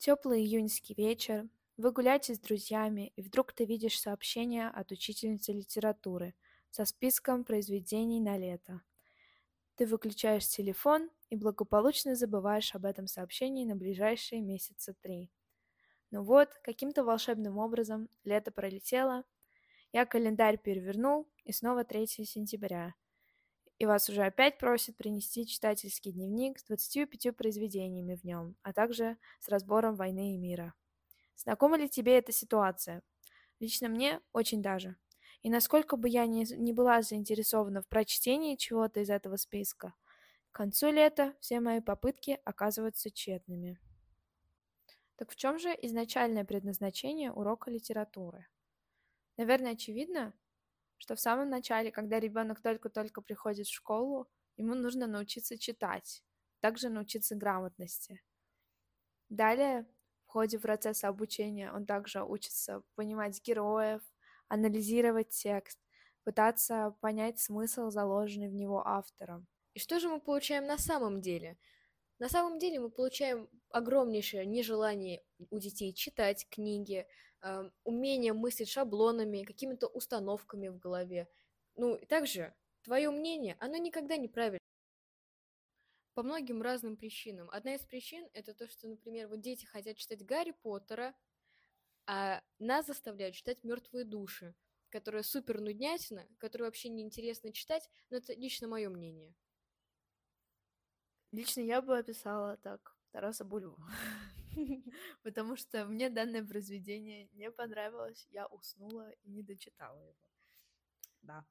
Теплый июньский вечер, вы гуляете с друзьями, и вдруг ты видишь сообщение от учительницы литературы со списком произведений на лето. Ты выключаешь телефон и благополучно забываешь об этом сообщении на ближайшие месяца три. Ну вот, каким-то волшебным образом лето пролетело, я календарь перевернул, и снова 3 сентября. И вас уже опять просят принести читательский дневник с 25 произведениями в нем, а также с разбором «Войны и мира». Знакома ли тебе эта ситуация? Лично мне очень даже. И насколько бы я ни, не была заинтересована в прочтении чего-то из этого списка, к концу лета все мои попытки оказываются тщетными. Так в чем же изначальное предназначение урока литературы? Наверное, очевидно, что в самом начале, когда ребенок только-только приходит в школу, ему нужно научиться читать, также научиться грамотности. Далее, в ходе процесса обучения, он также учится понимать героев, анализировать текст, пытаться понять смысл, заложенный в него автором. И что же мы получаем на самом деле? На самом деле мы получаем огромнейшее нежелание у детей читать книги, э, умение мыслить шаблонами, какими-то установками в голове. Ну, и также твое мнение, оно никогда не правильно. По многим разным причинам. Одна из причин это то, что, например, вот дети хотят читать Гарри Поттера, а нас заставляют читать мертвые души, которая супер нуднятина, которую вообще неинтересно читать, но это лично мое мнение. Лично я бы описала так Тараса Бульбу. Потому что мне данное произведение не понравилось, я уснула и не дочитала его. Да.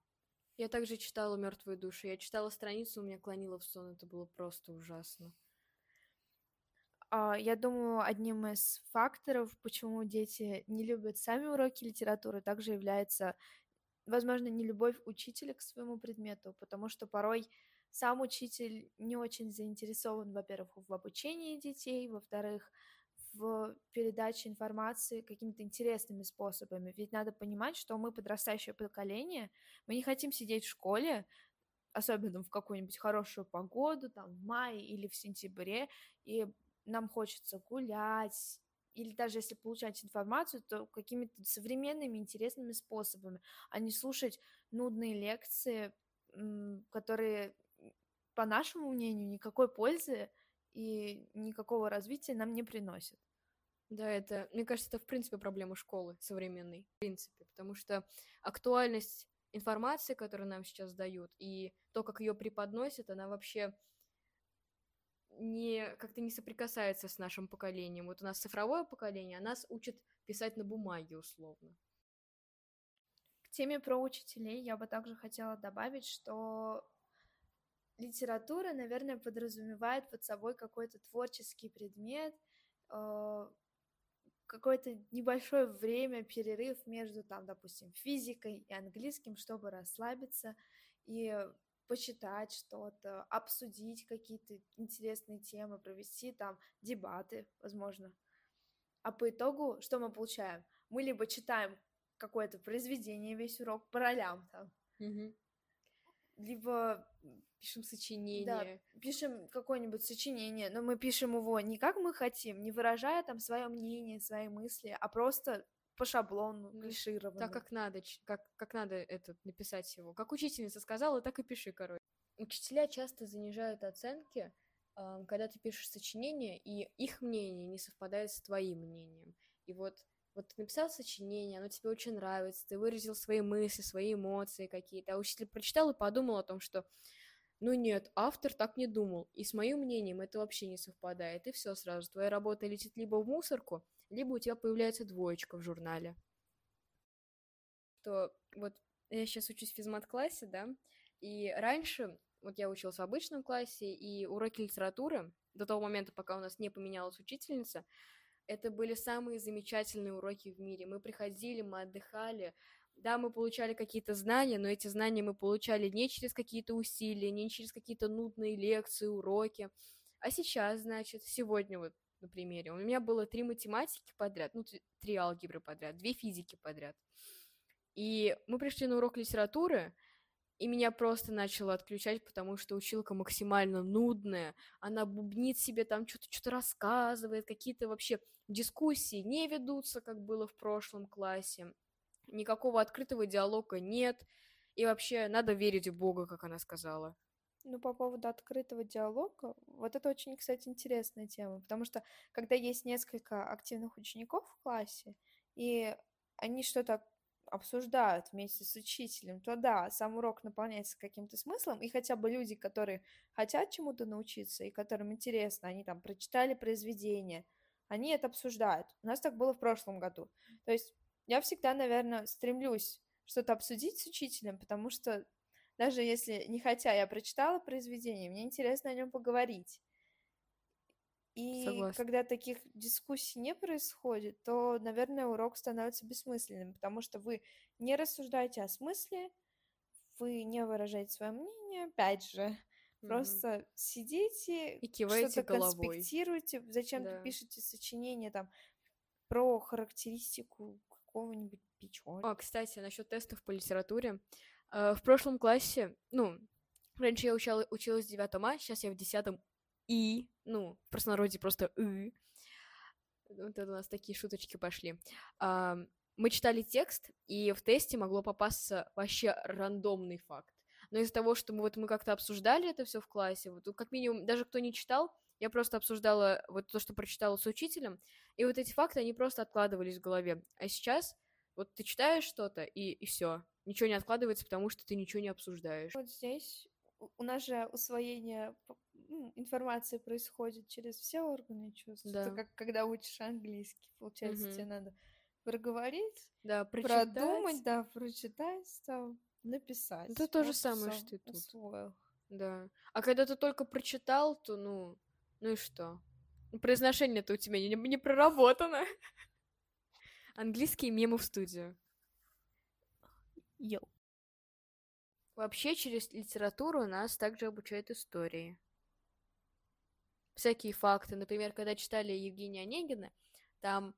Я также читала «Мертвые души». Я читала страницу, у меня клонило в сон. Это было просто ужасно. А, я думаю, одним из факторов, почему дети не любят сами уроки литературы, также является, возможно, не любовь учителя к своему предмету, потому что порой сам учитель не очень заинтересован, во-первых, в обучении детей, во-вторых, в передаче информации какими-то интересными способами. Ведь надо понимать, что мы подрастающее поколение, мы не хотим сидеть в школе, особенно в какую-нибудь хорошую погоду, там, в мае или в сентябре, и нам хочется гулять, или даже если получать информацию, то какими-то современными интересными способами, а не слушать нудные лекции, которые, по нашему мнению, никакой пользы и никакого развития нам не приносят. Да, это, мне кажется, это в принципе проблема школы современной, в принципе, потому что актуальность информации, которую нам сейчас дают, и то, как ее преподносят, она вообще не как-то не соприкасается с нашим поколением. Вот у нас цифровое поколение, а нас учат писать на бумаге условно. К теме про учителей я бы также хотела добавить, что литература, наверное, подразумевает под собой какой-то творческий предмет, э, какое-то небольшое время, перерыв между, там, допустим, физикой и английским, чтобы расслабиться и почитать что-то, обсудить какие-то интересные темы, провести там дебаты, возможно. А по итогу что мы получаем? Мы либо читаем какое-то произведение весь урок по ролям там, угу. Либо пишем сочинение. Да, пишем какое-нибудь сочинение, но мы пишем его не как мы хотим, не выражая там свое мнение, свои мысли, а просто по шаблону, клишированно. Так как надо, как, как надо это написать его. Как учительница сказала, так и пиши, короче. Учителя часто занижают оценки, когда ты пишешь сочинение, и их мнение не совпадает с твоим мнением. И вот, вот ты написал сочинение, оно тебе очень нравится, ты выразил свои мысли, свои эмоции какие-то, а учитель прочитал и подумал о том, что ну нет, автор так не думал, и с моим мнением это вообще не совпадает, и все сразу, твоя работа летит либо в мусорку, либо у тебя появляется двоечка в журнале. То вот я сейчас учусь в физмат-классе, да, и раньше, вот я училась в обычном классе, и уроки литературы, до того момента, пока у нас не поменялась учительница, это были самые замечательные уроки в мире. Мы приходили, мы отдыхали, да, мы получали какие-то знания, но эти знания мы получали не через какие-то усилия, не через какие-то нудные лекции, уроки. А сейчас, значит, сегодня вот на примере, у меня было три математики подряд, ну, три алгебры подряд, две физики подряд. И мы пришли на урок литературы, и меня просто начало отключать, потому что училка максимально нудная. Она бубнит себе там что-то что-то рассказывает, какие-то вообще дискуссии не ведутся, как было в прошлом классе. Никакого открытого диалога нет. И вообще надо верить в Бога, как она сказала. Ну, по поводу открытого диалога, вот это очень, кстати, интересная тема, потому что когда есть несколько активных учеников в классе, и они что-то обсуждают вместе с учителем, то да, сам урок наполняется каким-то смыслом, и хотя бы люди, которые хотят чему-то научиться и которым интересно, они там прочитали произведение, они это обсуждают. У нас так было в прошлом году. То есть я всегда, наверное, стремлюсь что-то обсудить с учителем, потому что даже если не хотя я прочитала произведение, мне интересно о нем поговорить. И Согласна. когда таких дискуссий не происходит, то, наверное, урок становится бессмысленным, потому что вы не рассуждаете о смысле, вы не выражаете свое мнение, опять же, mm-hmm. просто сидите, и что-то головой. конспектируете, зачем-то да. пишете сочинение там про характеристику какого-нибудь печенья. А, кстати, насчет тестов по литературе. Э, в прошлом классе, ну, раньше я учала, училась в девятом А, сейчас я в десятом и, ну, в простонародье просто и. Вот это у нас такие шуточки пошли. А, мы читали текст, и в тесте могло попасться вообще рандомный факт. Но из-за того, что мы вот мы как-то обсуждали это все в классе, вот как минимум, даже кто не читал, я просто обсуждала вот то, что прочитала с учителем, и вот эти факты, они просто откладывались в голове. А сейчас вот ты читаешь что-то, и, и все. Ничего не откладывается, потому что ты ничего не обсуждаешь. Вот здесь у нас же усвоение ну, информации происходит через все органы чувств. Да. Это как когда учишь английский, получается, угу. тебе надо проговорить, да, прочитать. продумать, да, прочитать, там, написать. Это то же самое, что и тут. Усвоил. Да. А когда ты только прочитал, то, ну, ну и что? Произношение-то у тебя не, не проработано. Английские мемы в студию. Йоу. Вообще, через литературу нас также обучают истории. Всякие факты. Например, когда читали Евгения Онегина, там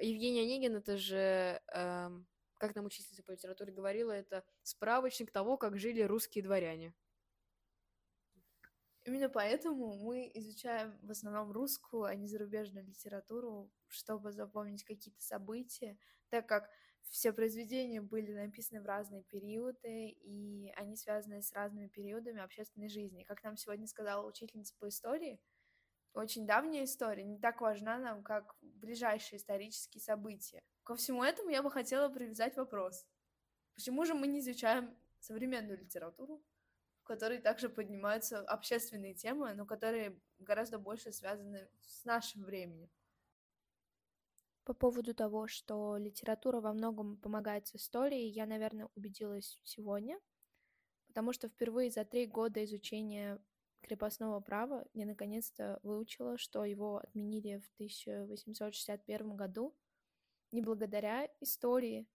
Евгения Онегин это же, эм, как нам учительница по литературе говорила, это справочник того, как жили русские дворяне. Именно поэтому мы изучаем в основном русскую, а не зарубежную литературу, чтобы запомнить какие-то события, так как все произведения были написаны в разные периоды, и они связаны с разными периодами общественной жизни. Как нам сегодня сказала учительница по истории, очень давняя история не так важна нам, как ближайшие исторические события. Ко всему этому я бы хотела привязать вопрос. Почему же мы не изучаем современную литературу, в которой также поднимаются общественные темы, но которые гораздо больше связаны с нашим временем? По поводу того, что литература во многом помогает с историей, я, наверное, убедилась сегодня, потому что впервые за три года изучения крепостного права я наконец-то выучила, что его отменили в 1861 году не благодаря истории,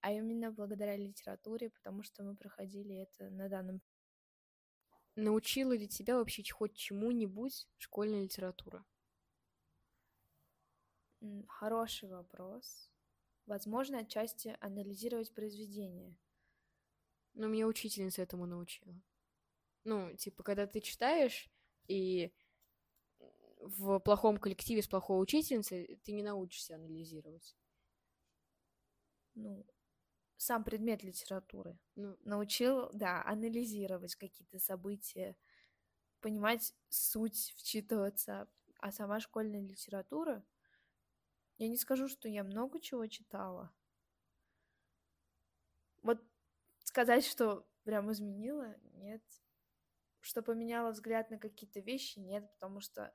а именно благодаря литературе, потому что мы проходили это на данном. Научила ли тебя вообще хоть чему-нибудь школьная литература? Хороший вопрос. Возможно, отчасти анализировать произведение. Но меня учительница этому научила. Ну, типа, когда ты читаешь, и в плохом коллективе с плохой учительницей ты не научишься анализировать. Ну, сам предмет литературы. Ну, научил, да, анализировать какие-то события, понимать суть, вчитываться. А сама школьная литература — я не скажу, что я много чего читала. Вот сказать, что прям изменила, нет. Что поменяла взгляд на какие-то вещи, нет, потому что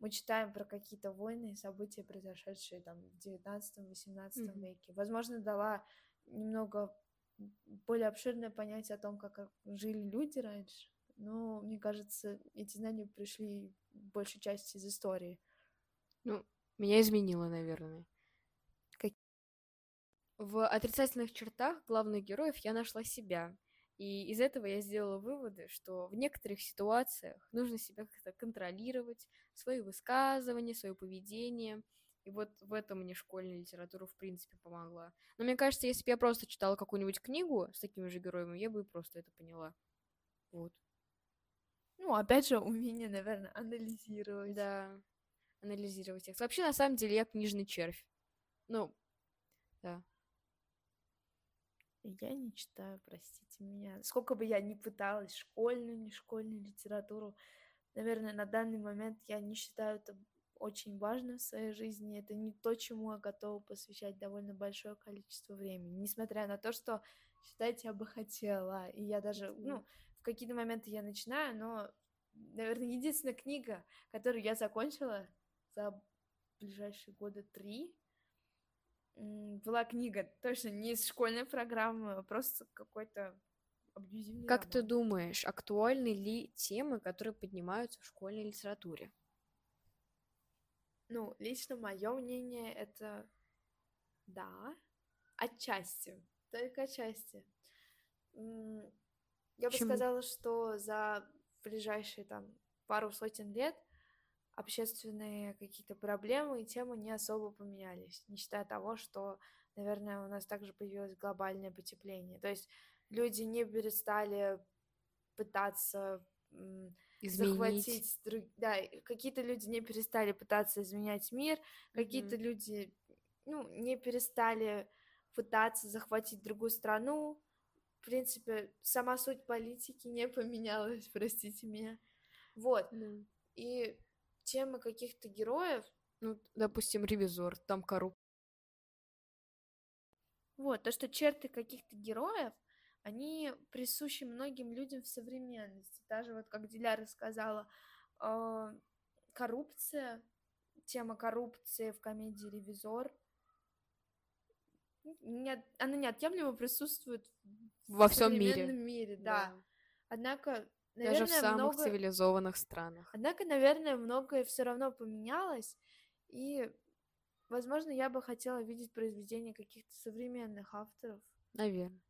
мы читаем про какие-то войны и события, произошедшие там в 19-18 mm-hmm. веке. Возможно, дала немного более обширное понятие о том, как жили люди раньше. Но мне кажется, эти знания пришли большей части из истории. Ну, меня изменило, наверное. Как... В отрицательных чертах главных героев я нашла себя. И из этого я сделала выводы, что в некоторых ситуациях нужно себя как-то контролировать, свои высказывания, свое поведение. И вот в этом мне школьная литература в принципе помогла. Но мне кажется, если бы я просто читала какую-нибудь книгу с такими же героями, я бы просто это поняла. Вот. Ну, опять же, умение, наверное, анализировать. Да, анализировать текст. Вообще, на самом деле, я книжный червь. Ну, да. Я не читаю, простите меня. Сколько бы я ни пыталась, школьную, не школьную литературу, наверное, на данный момент я не считаю это очень важно в своей жизни. Это не то, чему я готова посвящать довольно большое количество времени. Несмотря на то, что считать я бы хотела. И я даже, ну, в какие-то моменты я начинаю, но, наверное, единственная книга, которую я закончила за ближайшие года три, была книга, точно не из школьной программы, а просто какой-то абьюзивный Как роман. ты думаешь, актуальны ли темы, которые поднимаются в школьной литературе? Ну, лично мое мнение это да, отчасти, только отчасти. Я бы сказала, что за ближайшие там пару сотен лет общественные какие-то проблемы и темы не особо поменялись, не считая того, что, наверное, у нас также появилось глобальное потепление. То есть люди не перестали пытаться Изменить. захватить друг... да какие-то люди не перестали пытаться изменять мир какие-то mm-hmm. люди ну не перестали пытаться захватить другую страну в принципе сама суть политики не поменялась простите меня вот mm. и темы каких-то героев ну допустим ревизор там коррупция вот то что черты каких-то героев они присущи многим людям в современности. Даже вот, как Диляра сказала, а, коррупция, тема коррупции в комедии «Ревизор», не, она неотъемлемо присутствует во всем мире. мире, да. да. Однако, наверное, даже в самых много... цивилизованных странах. Однако, наверное, многое все равно поменялось, и, возможно, я бы хотела видеть произведения каких-то современных авторов. Наверное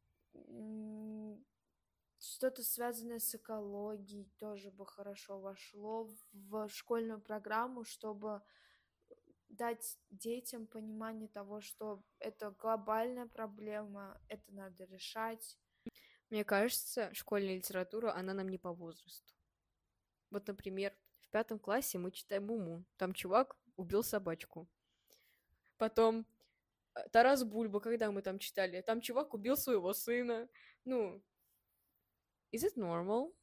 что-то связанное с экологией тоже бы хорошо вошло в школьную программу, чтобы дать детям понимание того, что это глобальная проблема, это надо решать. Мне кажется, школьная литература, она нам не по возрасту. Вот, например, в пятом классе мы читаем Муму. Там чувак убил собачку. Потом Э, Тарас Бульба, когда мы там читали, там чувак убил своего сына. Ну, is it normal?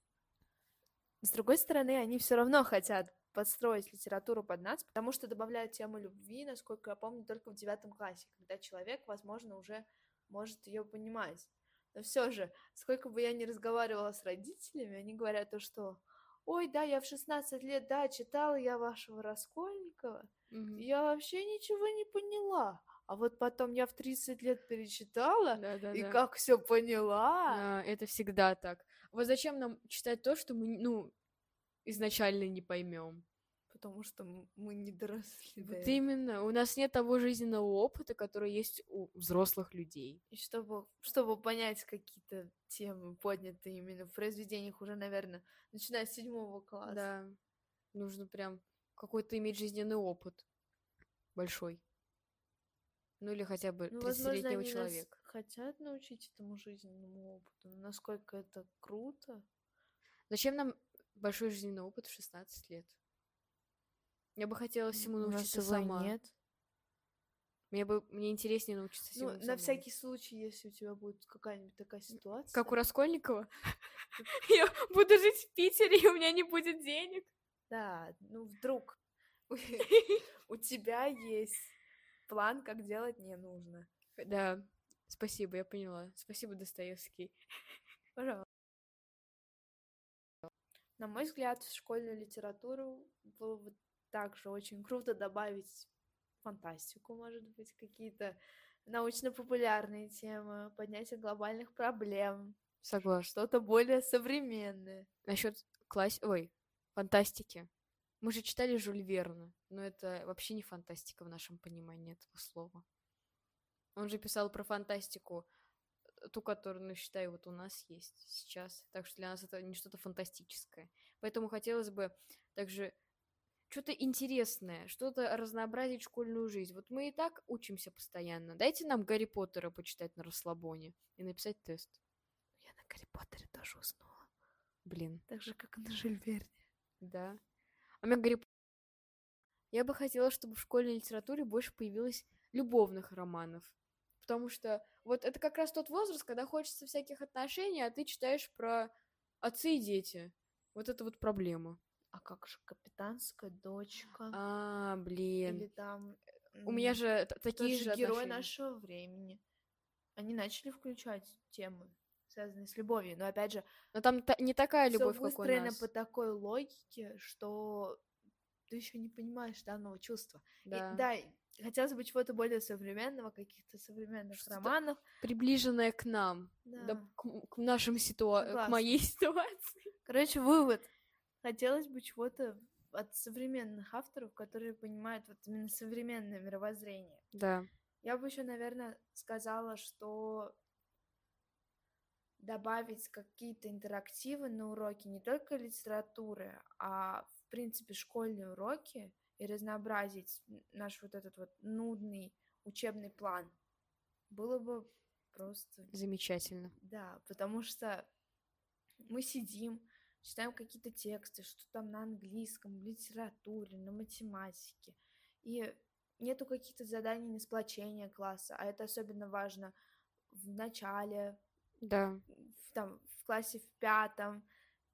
С другой стороны, они все равно хотят подстроить литературу под нас, потому что добавляют тему любви, насколько я помню, только в девятом классе, когда человек, возможно, уже может ее понимать. Но все же, сколько бы я ни разговаривала с родителями, они говорят то, что ой, да, я в 16 лет, да, читала я вашего Раскольникова, mm-hmm. я вообще ничего не поняла. А вот потом я в 30 лет перечитала да, да, и да. как все поняла. А, это всегда так. Вот зачем нам читать то, что мы, ну, изначально не поймем? Потому что мы не доросли. Вот именно. У нас нет того жизненного опыта, который есть у взрослых людей. И чтобы, чтобы понять какие-то темы, поднятые именно в произведениях уже, наверное, начиная с седьмого класса. Да. Нужно прям какой-то иметь жизненный опыт большой. Ну или хотя бы ну, 30-летнего человека. хотят научить этому жизненному опыту. Насколько это круто. Зачем нам большой жизненный опыт в 16 лет? Я бы хотела всему научиться сама. нет. Мне бы мне интереснее научиться всему. Ну, на всякий случай, если у тебя будет какая-нибудь такая ситуация. Как у Раскольникова. Я буду жить в Питере, и у меня не будет денег. Да, ну вдруг у тебя есть план, как делать не нужно. Да, спасибо, я поняла. Спасибо, Достоевский. Пожалуйста. На мой взгляд, в школьную литературу было бы также очень круто добавить фантастику, может быть, какие-то научно-популярные темы, поднятие глобальных проблем. Согласна. Что-то более современное. Насчет класс... Ой, фантастики. Мы же читали Жюль Верна, но это вообще не фантастика в нашем понимании этого слова. Он же писал про фантастику, э, ту, которую, ну, считаю, вот у нас есть сейчас. Так что для нас это не что-то фантастическое. Поэтому хотелось бы также что-то интересное, что-то разнообразить школьную жизнь. Вот мы и так учимся постоянно. Дайте нам Гарри Поттера почитать на расслабоне и написать тест. Я на Гарри Поттере тоже уснула. Блин. Так же, как и на Верне. Да. А у меня Гарри Я бы хотела, чтобы в школьной литературе больше появилось любовных романов. Потому что вот это как раз тот возраст, когда хочется всяких отношений, а ты читаешь про отцы и дети. Вот это вот проблема. А как же капитанская дочка? А, блин. Или там... У меня же такие же отношения. нашего времени. Они начали включать темы, связанные с любовью. Но опять же, Но там та- не такая любовь, как у нас. по такой логике, что ты еще не понимаешь данного чувства. И Да. да, и хотелось бы чего-то более современного, каких-то современных Что-то романов. Приближенная к нам. Да. Да, к, к нашим ситуа... к моей ситуации. Короче, вывод. Хотелось бы чего-то от современных авторов, которые понимают вот именно современное мировоззрение. Да. Я бы еще, наверное, сказала, что добавить какие-то интерактивы на уроки не только литературы, а в принципе школьные уроки и разнообразить наш вот этот вот нудный учебный план было бы просто Замечательно. да, потому что мы сидим, читаем какие-то тексты, что там на английском, литературе, на математике, и нету каких-то заданий на сплочение класса, а это особенно важно в начале, Да. в, там, в классе в пятом,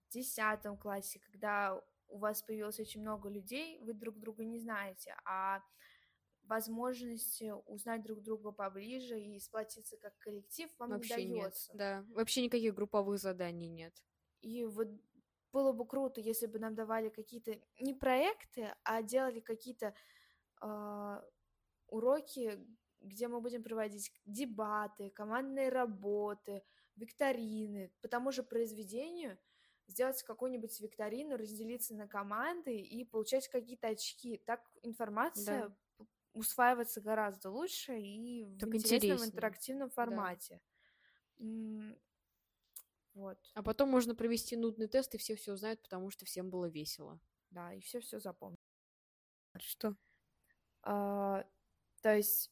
десятом классе, когда у вас появилось очень много людей, вы друг друга не знаете, а возможности узнать друг друга поближе и сплотиться как коллектив вам Вообще не нет. дается. Да. Вообще никаких групповых заданий нет. И вот было бы круто, если бы нам давали какие-то не проекты, а делали какие-то а, уроки, где мы будем проводить дебаты, командные работы, викторины. По тому же произведению сделать какую-нибудь викторину, разделиться на команды и получать какие-то очки. Так информация п- усваивается гораздо лучше и в Так интересном интереснее. интерактивном формате. М, Вот. А потом можно провести нудный тест, и все все узнают, потому что всем было весело. Да, и все все запомнил. Что? А, то есть,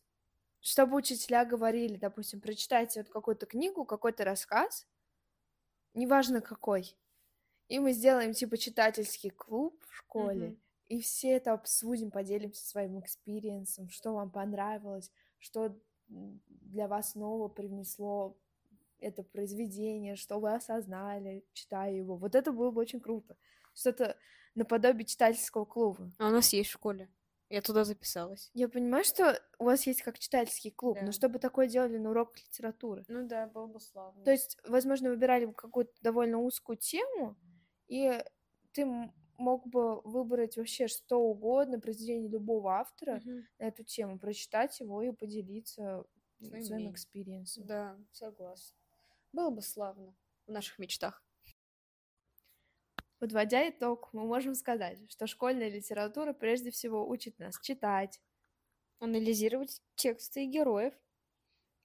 чтобы учителя говорили, допустим, прочитайте вот какую-то книгу, какой-то рассказ, неважно какой, и мы сделаем типа читательский клуб в школе, Мгм. и все это обсудим, поделимся своим experience ом, что вам понравилось, что для вас нового привнесло это произведение, что вы осознали, читая его. Вот это было бы очень круто. Что-то наподобие читательского клуба. А у нас есть в школе. Я туда записалась. Я понимаю, что у вас есть как читательский клуб, Да. но чтобы такое делали на урок литературы. Ну да, было бы славно. То есть, возможно, выбирали бы какую-то довольно узкую тему, и ты мог бы выбрать вообще что угодно, произведение любого автора на эту тему, прочитать его и поделиться Своим experience ом. Да, согласна. Было бы славно в наших мечтах. Подводя итог, мы можем сказать, что школьная литература прежде всего учит нас читать, Анализировать тексты и героев.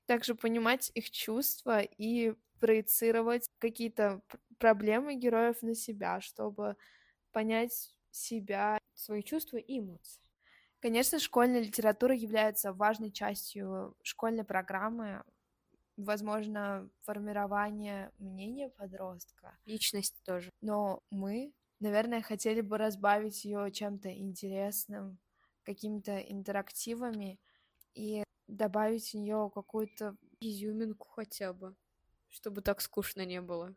также понимать их чувства и проецировать какие-то проблемы героев на себя, чтобы понять себя. Свои чувства и эмоции. Конечно, школьная литература является важной частью школьной программы, возможно, формирования мнения подростка, Личность тоже. но мы, наверное, хотели бы разбавить ее чем-то интересным, какими-то интерактивами и добавить в нее какую-то Изюминку хотя бы. Чтобы так скучно не было.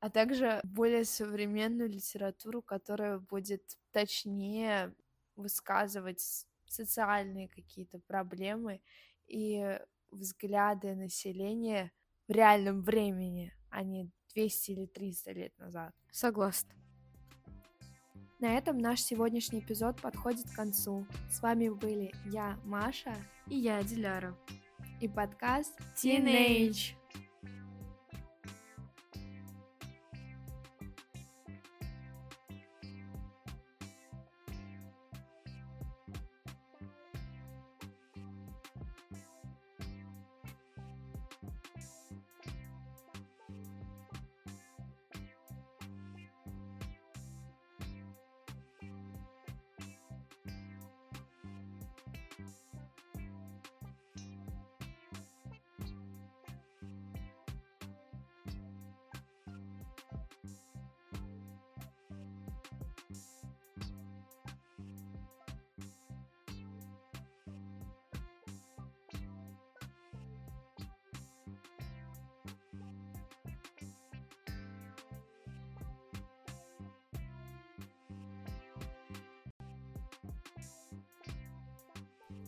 а также более современную литературу, которая будет точнее высказывать социальные какие-то проблемы и взгляды населения в реальном времени, а не 200 или 300 лет назад. Согласна. На этом наш сегодняшний эпизод подходит к концу. С вами были я, Маша, И я, Диляра. и подкаст Teenage. Teenage.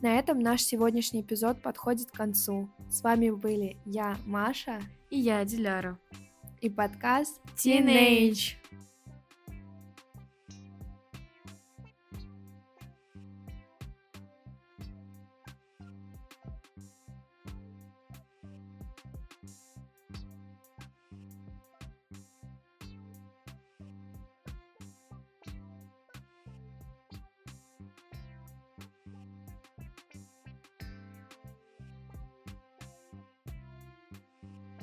На этом наш сегодняшний эпизод подходит к концу. С вами были я, Маша, И я, Диляра. и подкаст Teenage.